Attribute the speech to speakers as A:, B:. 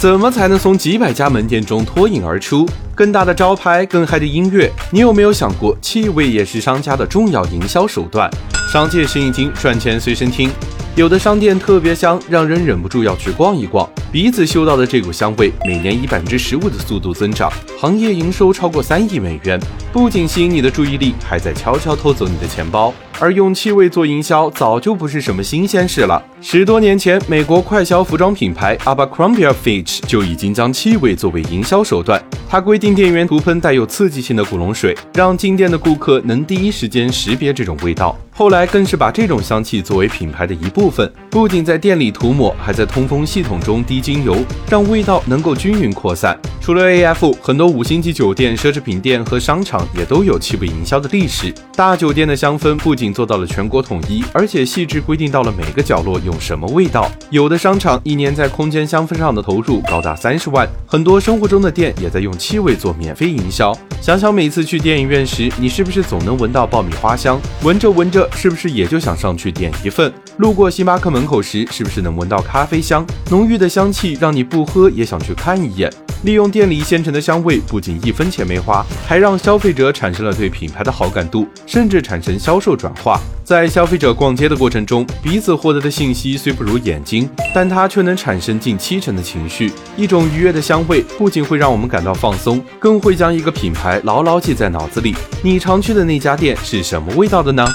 A: 怎么才能从几百家门店中脱颖而出？更大的招牌，更嗨的音乐，你有没有想过，气味也是商家的重要营销手段？商界生意经，赚钱随身听。有的商店特别香，让人忍不住要去逛一逛。鼻子嗅到的这股香味，每年以百分之十五的速度增长，行业营收超过三亿美元，不仅吸引你的注意力，还在悄悄偷走你的钱包。而用气味做营销，早就不是什么新鲜事了。十多年前，美国快消服装品牌 Abercrombie Fitch 就已经将气味作为营销手段。它规定店员涂喷带有刺激性的古龙水，让进店的顾客能第一时间识别这种味道。后来更是把这种香气作为品牌的一部分，不仅在店里涂抹，还在通风系统中滴精油，让味道能够均匀扩散。除了 AF，很多五星级酒店、奢侈品店和商场也都有气味营销的历史。大酒店的香氛不仅做到了全国统一，而且细致规定到了每个角落用什么味道。有的商场一年在空间香氛上的投入高达三十万，很多生活中的店也在用气味做免费营销。想想每次去电影院时，你是不是总能闻到爆米花香？闻着闻着，是不是也就想上去点一份？路过星巴克门口时，是不是能闻到咖啡香？浓郁的香气让你不喝也想去看一眼。利用店里现成的香味，不仅一分钱没花，还让消费者产生了对品牌的好感度，甚至产生销售转化。在消费者逛街的过程中，鼻子获得的信息虽不如眼睛，但它却能产生近七成的情绪。一种愉悦的香味，不仅会让我们感到放松，更会将一个品牌牢牢记在脑子里。你常去的那家店是什么味道的呢？